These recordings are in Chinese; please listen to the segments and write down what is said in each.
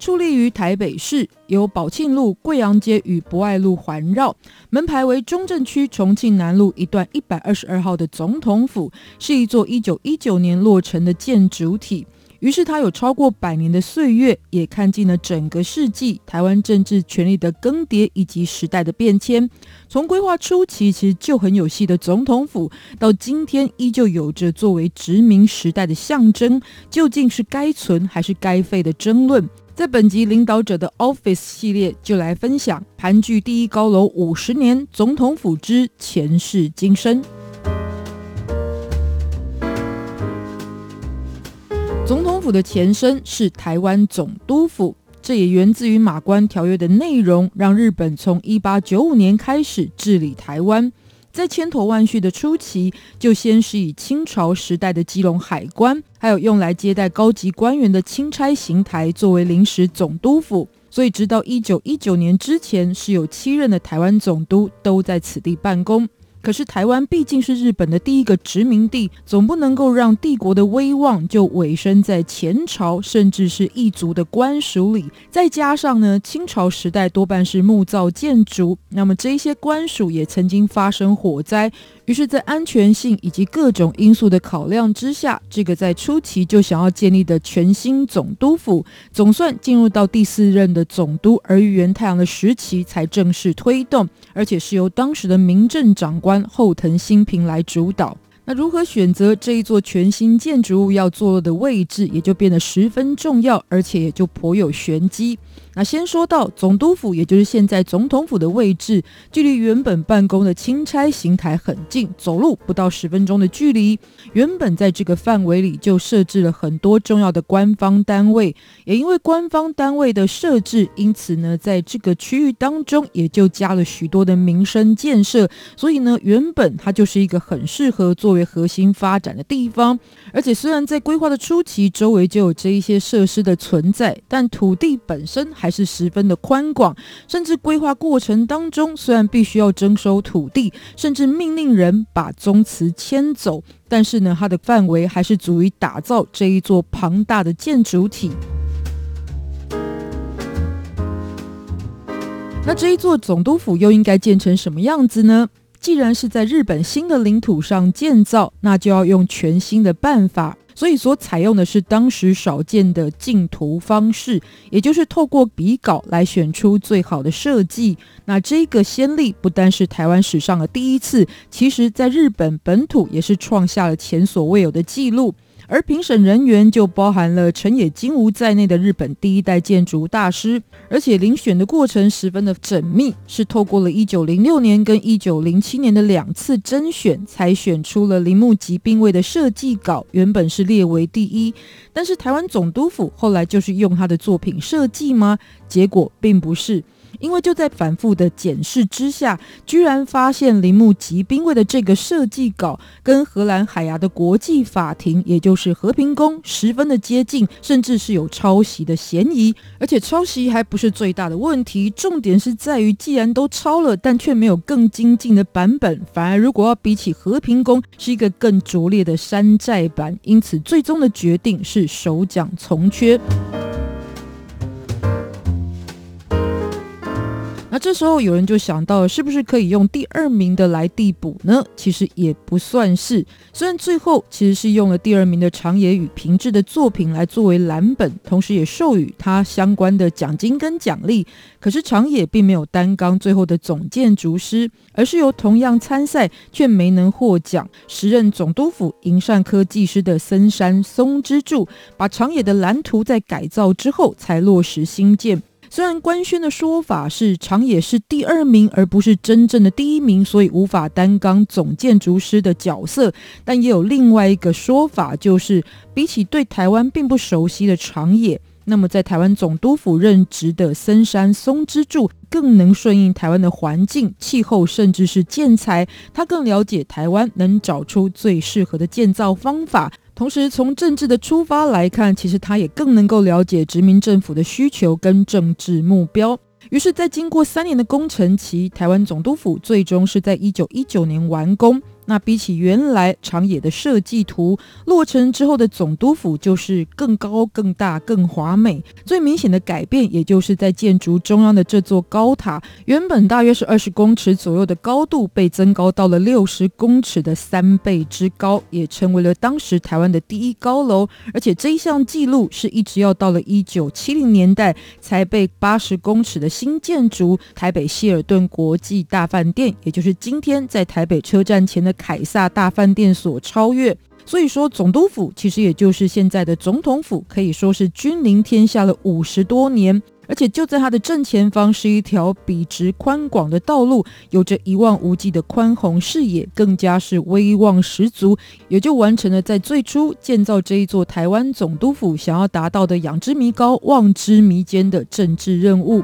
矗立于台北市，由宝庆路、贵阳街与博爱路环绕，门牌为中正区重庆南路一段一百二十二号的总统府，是一座一九一九年落成的建筑体。于是它有超过百年的岁月，也看尽了整个世纪台湾政治权力的更迭以及时代的变迁。从规划初期其实就很有戏的总统府，到今天依旧有着作为殖民时代的象征，究竟是该存还是该废的争论。在本集领导者的 Office 系列，就来分享盘踞第一高楼五十年总统府之前世今生。总统府的前身是台湾总督府，这也源自于马关条约的内容，让日本从一八九五年开始治理台湾。在千头万绪的初期，就先是以清朝时代的基隆海关，还有用来接待高级官员的钦差行台作为临时总督府，所以直到一九一九年之前，是有七任的台湾总督都在此地办公。可是台湾毕竟是日本的第一个殖民地，总不能够让帝国的威望就委身在前朝，甚至是异族的官署里。再加上呢，清朝时代多半是木造建筑，那么这些官署也曾经发生火灾。于是，在安全性以及各种因素的考量之下，这个在初期就想要建立的全新总督府，总算进入到第四任的总督儿玉源太郎的时期才正式推动，而且是由当时的民政长官后藤新平来主导。那如何选择这一座全新建筑物要坐落的位置，也就变得十分重要，而且也就颇有玄机。那先说到总督府，也就是现在总统府的位置，距离原本办公的钦差行台很近，走路不到十分钟的距离。原本在这个范围里就设置了很多重要的官方单位，也因为官方单位的设置，因此呢，在这个区域当中也就加了许多的民生建设。所以呢，原本它就是一个很适合作为核心发展的地方。而且虽然在规划的初期，周围就有这一些设施的存在，但土地本身还是十分的宽广，甚至规划过程当中，虽然必须要征收土地，甚至命令人把宗祠迁走，但是呢，它的范围还是足以打造这一座庞大的建筑体。那这一座总督府又应该建成什么样子呢？既然是在日本新的领土上建造，那就要用全新的办法。所以所采用的是当时少见的竞图方式，也就是透过比稿来选出最好的设计。那这个先例不单是台湾史上的第一次，其实在日本本土也是创下了前所未有的纪录。而评审人员就包含了成野金吾在内的日本第一代建筑大师，而且遴选的过程十分的缜密，是透过了一九零六年跟一九零七年的两次甄选，才选出了铃木吉兵卫的设计稿，原本是列为第一。但是台湾总督府后来就是用他的作品设计吗？结果并不是。因为就在反复的检视之下，居然发现铃木吉兵卫的这个设计稿跟荷兰海牙的国际法庭，也就是和平宫，十分的接近，甚至是有抄袭的嫌疑。而且抄袭还不是最大的问题，重点是在于，既然都抄了，但却没有更精进的版本，反而如果要比起和平宫，是一个更拙劣的山寨版。因此，最终的决定是首奖从缺。这时候有人就想到，是不是可以用第二名的来递补呢？其实也不算是，虽然最后其实是用了第二名的长野与平治的作品来作为蓝本，同时也授予他相关的奖金跟奖励。可是长野并没有担纲最后的总建筑师，而是由同样参赛却没能获奖，时任总督府营缮科技师的森山松之助，把长野的蓝图在改造之后才落实兴建。虽然官宣的说法是长野是第二名，而不是真正的第一名，所以无法担纲总建筑师的角色，但也有另外一个说法，就是比起对台湾并不熟悉的长野。那么在台湾总督府任职的森山松之助，更能顺应台湾的环境、气候，甚至是建材。他更了解台湾，能找出最适合的建造方法。同时，从政治的出发来看，其实他也更能够了解殖民政府的需求跟政治目标。于是，在经过三年的工程期，台湾总督府最终是在一九一九年完工。那比起原来长野的设计图，落成之后的总督府就是更高、更大、更华美。最明显的改变，也就是在建筑中央的这座高塔，原本大约是二十公尺左右的高度，被增高到了六十公尺的三倍之高，也成为了当时台湾的第一高楼。而且这一项纪录是一直要到了一九七零年代，才被八十公尺的新建筑台北希尔顿国际大饭店，也就是今天在台北车站前的。凯撒大饭店所超越，所以说总督府其实也就是现在的总统府，可以说是君临天下了五十多年。而且就在它的正前方是一条笔直宽广的道路，有着一望无际的宽宏视野，更加是威望十足，也就完成了在最初建造这一座台湾总督府想要达到的仰之弥高、望之弥坚的政治任务。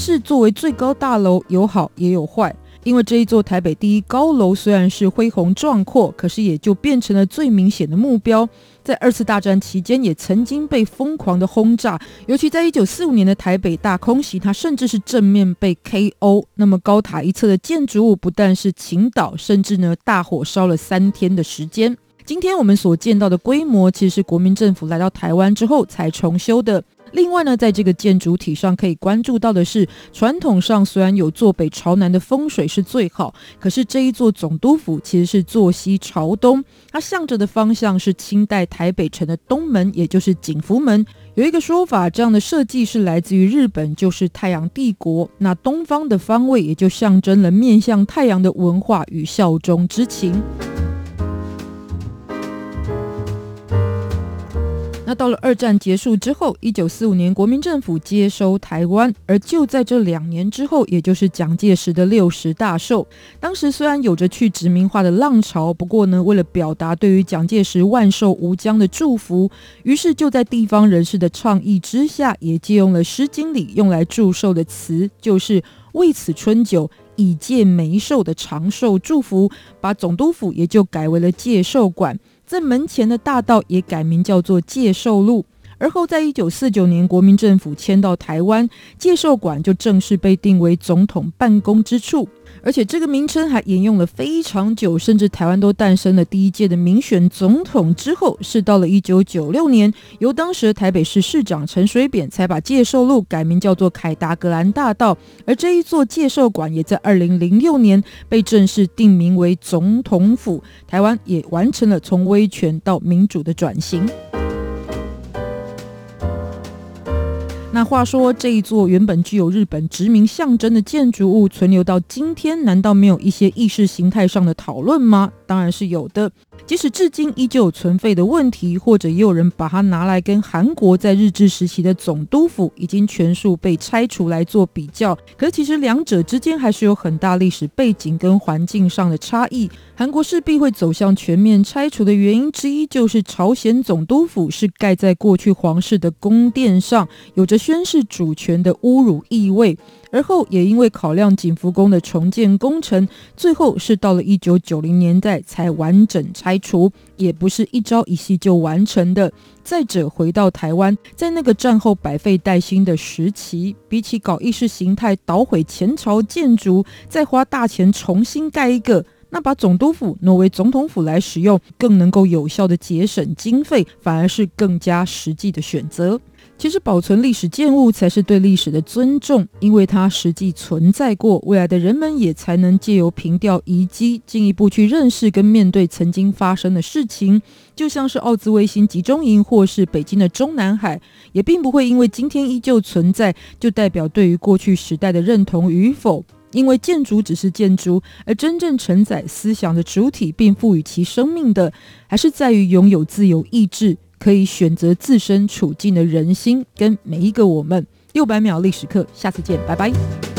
是作为最高大楼，有好也有坏。因为这一座台北第一高楼虽然是恢宏壮阔，可是也就变成了最明显的目标。在二次大战期间，也曾经被疯狂的轰炸。尤其在一九四五年的台北大空袭，它甚至是正面被 KO。那么高塔一侧的建筑物不但是倾倒，甚至呢大火烧了三天的时间。今天我们所见到的规模，其实是国民政府来到台湾之后才重修的。另外呢，在这个建筑体上可以关注到的是，传统上虽然有坐北朝南的风水是最好，可是这一座总督府其实是坐西朝东，它向着的方向是清代台北城的东门，也就是景福门。有一个说法，这样的设计是来自于日本，就是太阳帝国。那东方的方位也就象征了面向太阳的文化与效忠之情。那到了二战结束之后，一九四五年国民政府接收台湾，而就在这两年之后，也就是蒋介石的六十大寿。当时虽然有着去殖民化的浪潮，不过呢，为了表达对于蒋介石万寿无疆的祝福，于是就在地方人士的倡议之下，也借用了《诗经》里用来祝寿的词，就是“为此春酒，以借眉寿”的长寿祝福，把总督府也就改为了介寿馆。在门前的大道也改名叫做界寿路，而后在一九四九年国民政府迁到台湾，介寿馆就正式被定为总统办公之处。而且这个名称还沿用了非常久，甚至台湾都诞生了第一届的民选总统之后，是到了一九九六年，由当时的台北市市长陈水扁才把介寿路改名叫做凯达格兰大道，而这一座介寿馆也在二零零六年被正式定名为总统府，台湾也完成了从威权到民主的转型。那话说，这一座原本具有日本殖民象征的建筑物存留到今天，难道没有一些意识形态上的讨论吗？当然是有的。即使至今依旧有存废的问题，或者也有人把它拿来跟韩国在日治时期的总督府已经全数被拆除来做比较。可是其实两者之间还是有很大历史背景跟环境上的差异。韩国势必会走向全面拆除的原因之一，就是朝鲜总督府是盖在过去皇室的宫殿上，有着宣示主权的侮辱意味，而后也因为考量景福宫的重建工程，最后是到了一九九零年代才完整拆除，也不是一朝一夕就完成的。再者，回到台湾，在那个战后百废待兴的时期，比起搞意识形态捣毁前朝建筑，再花大钱重新盖一个，那把总督府挪为总统府来使用，更能够有效的节省经费，反而是更加实际的选择。其实保存历史建物才是对历史的尊重，因为它实际存在过，未来的人们也才能借由凭吊遗迹，进一步去认识跟面对曾经发生的事情。就像是奥兹威辛集中营，或是北京的中南海，也并不会因为今天依旧存在，就代表对于过去时代的认同与否。因为建筑只是建筑，而真正承载思想的主体，并赋予其生命的，还是在于拥有自由意志。可以选择自身处境的人心，跟每一个我们。六百秒历史课，下次见，拜拜。